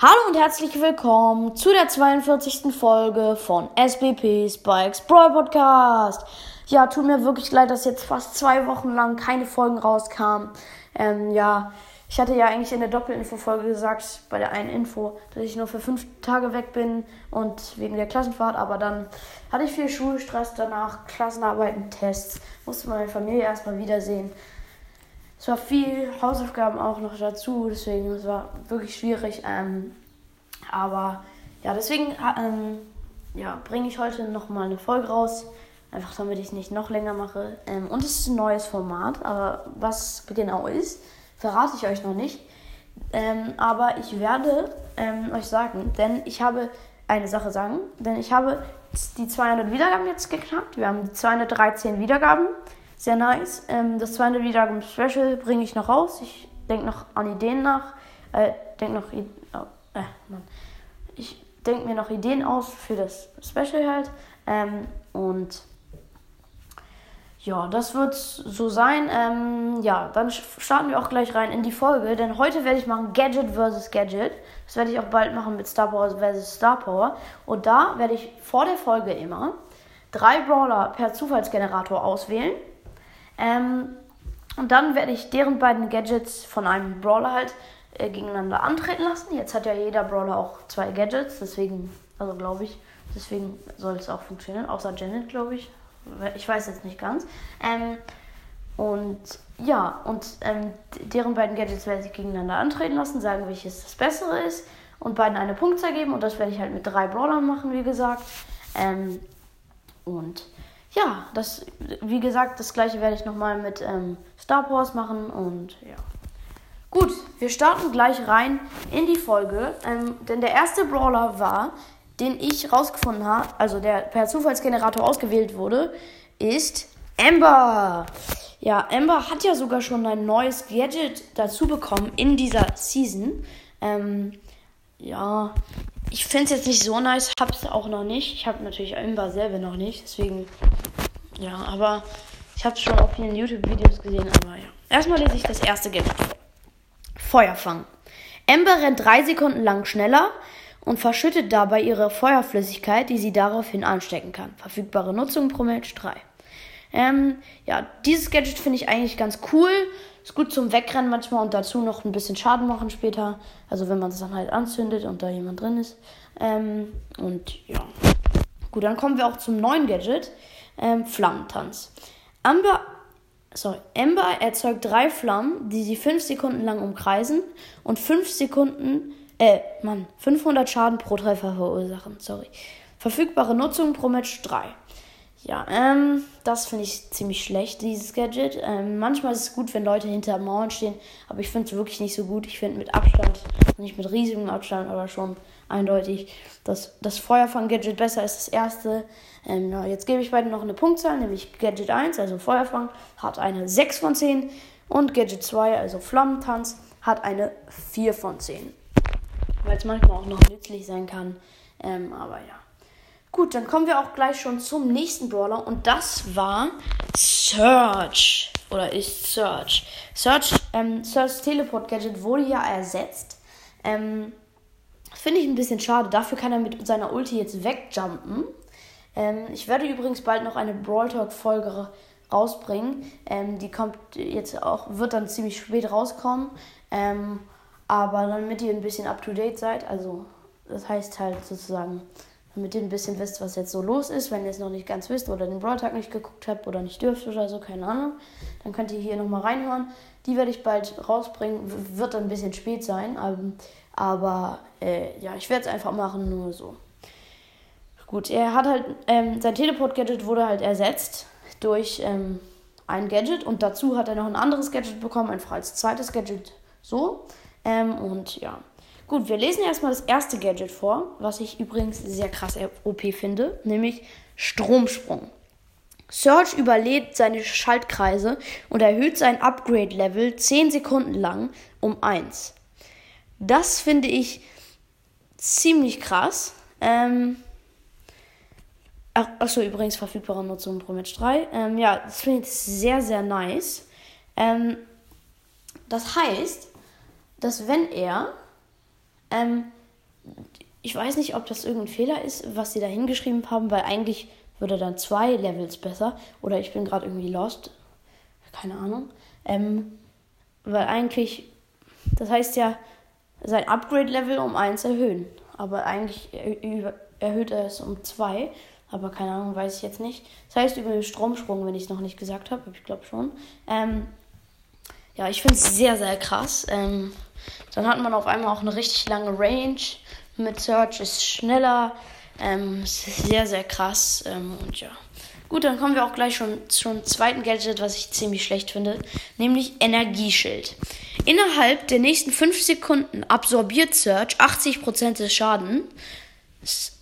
Hallo und herzlich willkommen zu der 42. Folge von SBP Spikes Brawl Podcast. Ja, tut mir wirklich leid, dass jetzt fast zwei Wochen lang keine Folgen rauskamen. Ähm, ja, ich hatte ja eigentlich in der Doppelinfo-Folge gesagt, bei der einen Info, dass ich nur für fünf Tage weg bin und wegen der Klassenfahrt, aber dann hatte ich viel Schulstress danach, Klassenarbeiten, Tests, musste meine Familie erstmal wiedersehen. Es war viel Hausaufgaben auch noch dazu, deswegen es war wirklich schwierig. Ähm, aber ja, deswegen ähm, ja, bringe ich heute nochmal eine Folge raus. Einfach damit ich es nicht noch länger mache. Ähm, und es ist ein neues Format, aber was genau ist, verrate ich euch noch nicht. Ähm, aber ich werde ähm, euch sagen, denn ich habe eine Sache sagen, denn ich habe die 200 Wiedergaben jetzt geknackt. Wir haben 213 Wiedergaben. Sehr nice. Ähm, das 200 Wiedergaben Special bringe ich noch raus. Ich denke noch an Ideen nach. Äh, denke noch. Oh, äh, Mann. Ich denke mir noch Ideen aus für das Special halt. Ähm, und ja, das wird so sein. Ähm, ja, dann starten wir auch gleich rein in die Folge, denn heute werde ich machen Gadget vs. Gadget. Das werde ich auch bald machen mit Star Power vs. Star Power. Und da werde ich vor der Folge immer drei Brawler per Zufallsgenerator auswählen. Ähm, und dann werde ich deren beiden Gadgets von einem Brawler halt äh, gegeneinander antreten lassen. Jetzt hat ja jeder Brawler auch zwei Gadgets, deswegen, also glaube ich, deswegen soll es auch funktionieren, außer Janet, glaube ich. Ich weiß jetzt nicht ganz. Ähm, und ja, und ähm, deren beiden Gadgets werde ich gegeneinander antreten lassen, sagen, welches das bessere ist und beiden eine Punktzahl geben. Und das werde ich halt mit drei Brawlern machen, wie gesagt. Ähm, und ja, das, wie gesagt, das gleiche werde ich nochmal mit ähm, Star Wars machen und ja. Gut, wir starten gleich rein in die Folge, ähm, denn der erste Brawler war, den ich rausgefunden habe, also der per Zufallsgenerator ausgewählt wurde, ist Amber. Ja, Amber hat ja sogar schon ein neues Gadget dazu bekommen in dieser Season. Ähm, ja, ich finde es jetzt nicht so nice, hab's auch noch nicht. Ich habe natürlich Amber selber noch nicht, deswegen ja, aber ich habe schon auf vielen YouTube-Videos gesehen, aber ja. Erstmal lese ich das erste vor. Feuerfang. Ember rennt drei Sekunden lang schneller und verschüttet dabei ihre Feuerflüssigkeit, die sie daraufhin anstecken kann. Verfügbare Nutzung pro Match 3. Ähm, ja, dieses Gadget finde ich eigentlich ganz cool. Ist gut zum Wegrennen manchmal und dazu noch ein bisschen Schaden machen später. Also wenn man es dann halt anzündet und da jemand drin ist. Ähm, und ja. Gut, dann kommen wir auch zum neuen Gadget ähm, Flammentanz. Amber, sorry, Amber erzeugt drei Flammen, die sie fünf Sekunden lang umkreisen und fünf Sekunden, äh, Mann, 500 Schaden pro Treffer verursachen. Sorry. Verfügbare Nutzung pro Match 3. Ja, ähm, das finde ich ziemlich schlecht, dieses Gadget. Ähm, manchmal ist es gut, wenn Leute hinter Mauern stehen, aber ich finde es wirklich nicht so gut. Ich finde mit Abstand, nicht mit riesigem Abstand, aber schon eindeutig, dass das Feuerfang-Gadget besser ist, das erste. Ähm, na, jetzt gebe ich beiden noch eine Punktzahl, nämlich Gadget 1, also Feuerfang, hat eine 6 von 10 und Gadget 2, also Flammentanz, hat eine 4 von 10. Weil es manchmal auch noch nützlich sein kann, ähm, aber ja. Gut, dann kommen wir auch gleich schon zum nächsten Brawler und das war Search. Oder ist Search. Search, ähm, Search Teleport Gadget wurde ja ersetzt. Ähm, Finde ich ein bisschen schade. Dafür kann er mit seiner Ulti jetzt wegjumpen. Ähm, ich werde übrigens bald noch eine Brawl Talk Folge rausbringen. Ähm, die kommt jetzt auch, wird dann ziemlich spät rauskommen. Ähm, aber damit ihr ein bisschen up to date seid, also das heißt halt sozusagen, damit ihr ein bisschen wisst, was jetzt so los ist, wenn ihr es noch nicht ganz wisst oder den Brawl Talk nicht geguckt habt oder nicht dürft oder so, keine Ahnung, dann könnt ihr hier nochmal reinhören. Die werde ich bald rausbringen, wird ein bisschen spät sein, aber, aber äh, ja, ich werde es einfach machen, nur so. Gut, er hat halt, ähm, sein Teleport-Gadget wurde halt ersetzt durch ähm, ein Gadget und dazu hat er noch ein anderes Gadget bekommen, einfach als zweites Gadget so. Ähm, und ja. Gut, wir lesen erstmal das erste Gadget vor, was ich übrigens sehr krass OP finde, nämlich Stromsprung. Surge überlebt seine Schaltkreise und erhöht sein Upgrade-Level 10 Sekunden lang um 1. Das finde ich ziemlich krass. Ähm, Ach, achso, übrigens verfügbare Nutzung pro Match 3. Ähm, ja, das finde ich sehr, sehr nice. Ähm, das heißt, dass wenn er ähm, ich weiß nicht, ob das irgendein Fehler ist, was sie da hingeschrieben haben, weil eigentlich würde dann zwei Levels besser. Oder ich bin gerade irgendwie lost. Keine Ahnung. Ähm, weil eigentlich, das heißt ja, sein Upgrade-Level um 1 erhöhen. Aber eigentlich erhöht er es um 2. Aber keine Ahnung, weiß ich jetzt nicht. Das heißt über den Stromsprung, wenn ich es noch nicht gesagt habe. Ich glaube schon. Ähm, ja, ich finde es sehr, sehr krass. Ähm, dann hat man auf einmal auch eine richtig lange Range. Mit Search ist schneller. Ähm, sehr, sehr krass. Ähm, und ja. Gut, dann kommen wir auch gleich schon zum zweiten Gadget, was ich ziemlich schlecht finde, nämlich Energieschild. Innerhalb der nächsten 5 Sekunden absorbiert Search 80% des Schadens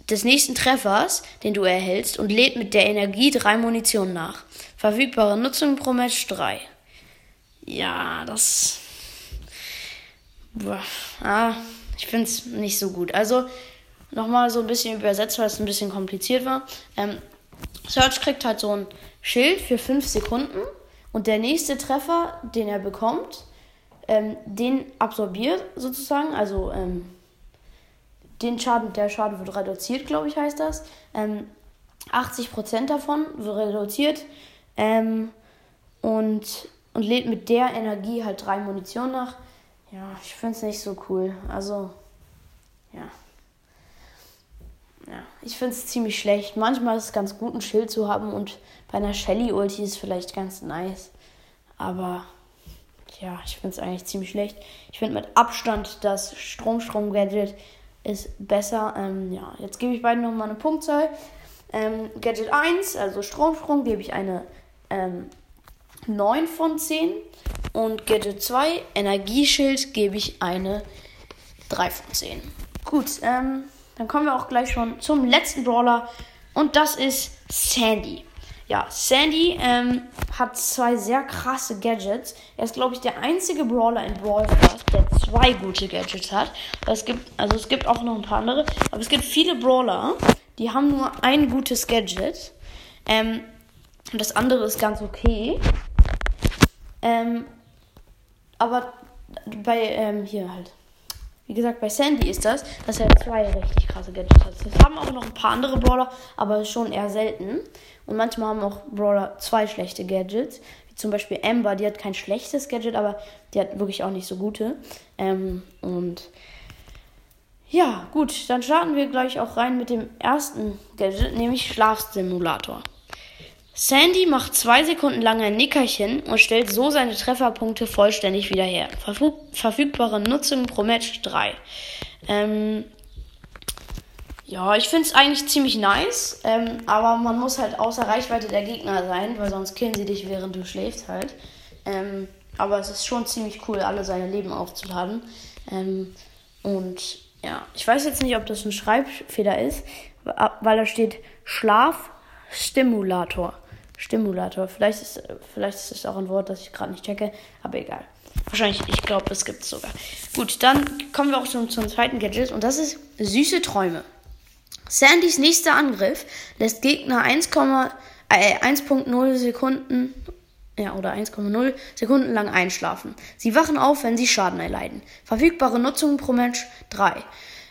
des nächsten Treffers, den du erhältst, und lädt mit der Energie drei Munition nach. Verfügbare Nutzung pro Match 3. Ja, das. Boah, ah, ich finde es nicht so gut. Also, nochmal so ein bisschen übersetzt, weil es ein bisschen kompliziert war. Ähm, Search kriegt halt so ein Schild für 5 Sekunden und der nächste Treffer, den er bekommt, ähm, den absorbiert sozusagen, also ähm, den Schaden, der Schaden wird reduziert, glaube ich, heißt das. Ähm, 80% davon wird reduziert ähm, und, und lädt mit der Energie halt drei Munition nach. Ja, ich finde es nicht so cool. Also, ja. Ja, ich finde es ziemlich schlecht. Manchmal ist es ganz gut, ein Schild zu haben und bei einer Shelly-Ulti ist vielleicht ganz nice. Aber ja, ich finde es eigentlich ziemlich schlecht. Ich finde mit Abstand das Strom-Strom-Gadget ist besser. Ähm, ja, jetzt gebe ich beiden nochmal eine Punktzahl. Ähm, Gadget 1, also Stromsprung, gebe ich eine ähm, 9 von 10. Und Gadget 2, Energieschild, gebe ich eine 3 von 10. Gut, ähm, dann kommen wir auch gleich schon zum letzten Brawler. Und das ist Sandy. Ja, Sandy ähm, hat zwei sehr krasse Gadgets. Er ist, glaube ich, der einzige Brawler in Brawl Stars, der zwei gute Gadgets hat. Es gibt, also es gibt auch noch ein paar andere, aber es gibt viele Brawler, die haben nur ein gutes Gadget. Ähm, und das andere ist ganz okay. Ähm, aber bei, ähm, hier halt. Wie gesagt, bei Sandy ist das, dass er zwei richtig krasse Gadgets hat. Das haben auch noch ein paar andere Brawler, aber schon eher selten. Und manchmal haben auch Brawler zwei schlechte Gadgets. Wie zum Beispiel Amber, die hat kein schlechtes Gadget, aber die hat wirklich auch nicht so gute. Ähm, und ja, gut, dann starten wir gleich auch rein mit dem ersten Gadget, nämlich Schlafstimulator. Sandy macht zwei Sekunden lang ein Nickerchen und stellt so seine Trefferpunkte vollständig wieder her. Verfüg verfügbare Nutzung pro Match 3. Ähm, ja, ich finde es eigentlich ziemlich nice, ähm, aber man muss halt außer Reichweite der Gegner sein, weil sonst killen sie dich, während du schläfst halt. Ähm, aber es ist schon ziemlich cool, alle seine Leben aufzuladen. Ähm, und ja, ich weiß jetzt nicht, ob das ein Schreibfehler ist, weil da steht Schlafstimulator. Stimulator. Vielleicht ist, vielleicht ist es auch ein Wort, das ich gerade nicht checke, aber egal. Wahrscheinlich, ich glaube, es gibt es sogar. Gut, dann kommen wir auch schon zum zweiten Gadget und das ist süße Träume. Sandys nächster Angriff lässt Gegner 1,0 äh, Sekunden ja, oder 1,0 Sekunden lang einschlafen. Sie wachen auf, wenn sie Schaden erleiden. Verfügbare Nutzung pro Mensch 3.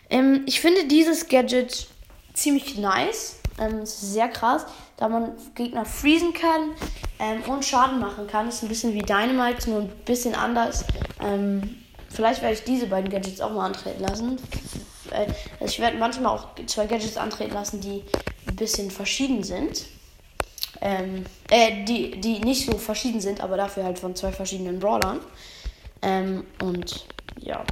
Ähm, ich finde dieses Gadget ziemlich nice. Ähm, es ist sehr krass da man Gegner freezen kann ähm, und Schaden machen kann. Das ist ein bisschen wie Dynamite, nur ein bisschen anders. Ähm, vielleicht werde ich diese beiden Gadgets auch mal antreten lassen. Äh, also ich werde manchmal auch zwei Gadgets antreten lassen, die ein bisschen verschieden sind. Ähm, äh, die, die nicht so verschieden sind, aber dafür halt von zwei verschiedenen Brawlern. Ähm, und ja.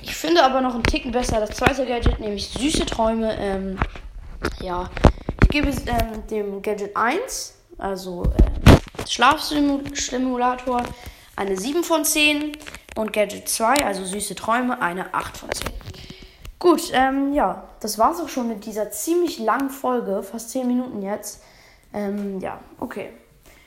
Ich finde aber noch einen Ticken besser das zweite Gadget, nämlich süße Träume. Ähm, ja, gebe ähm, dem Gadget 1, also äh, Schlafstimulator, eine 7 von 10 und Gadget 2, also süße Träume, eine 8 von 10. Gut, ähm, ja, das war's auch schon mit dieser ziemlich langen Folge, fast 10 Minuten jetzt. Ähm, ja, okay.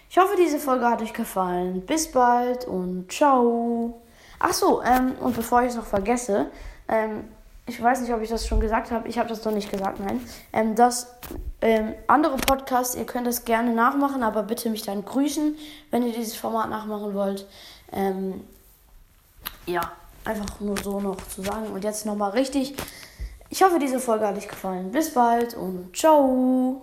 Ich hoffe, diese Folge hat euch gefallen. Bis bald und ciao. Ach so, ähm, und bevor ich es noch vergesse, ähm, ich weiß nicht, ob ich das schon gesagt habe, ich habe das noch nicht gesagt, nein, ähm, dass ähm, andere Podcasts, ihr könnt das gerne nachmachen, aber bitte mich dann grüßen, wenn ihr dieses Format nachmachen wollt. Ähm, ja, einfach nur so noch zu sagen. Und jetzt nochmal richtig, Ich hoffe, diese Folge hat euch gefallen. Bis bald und ciao.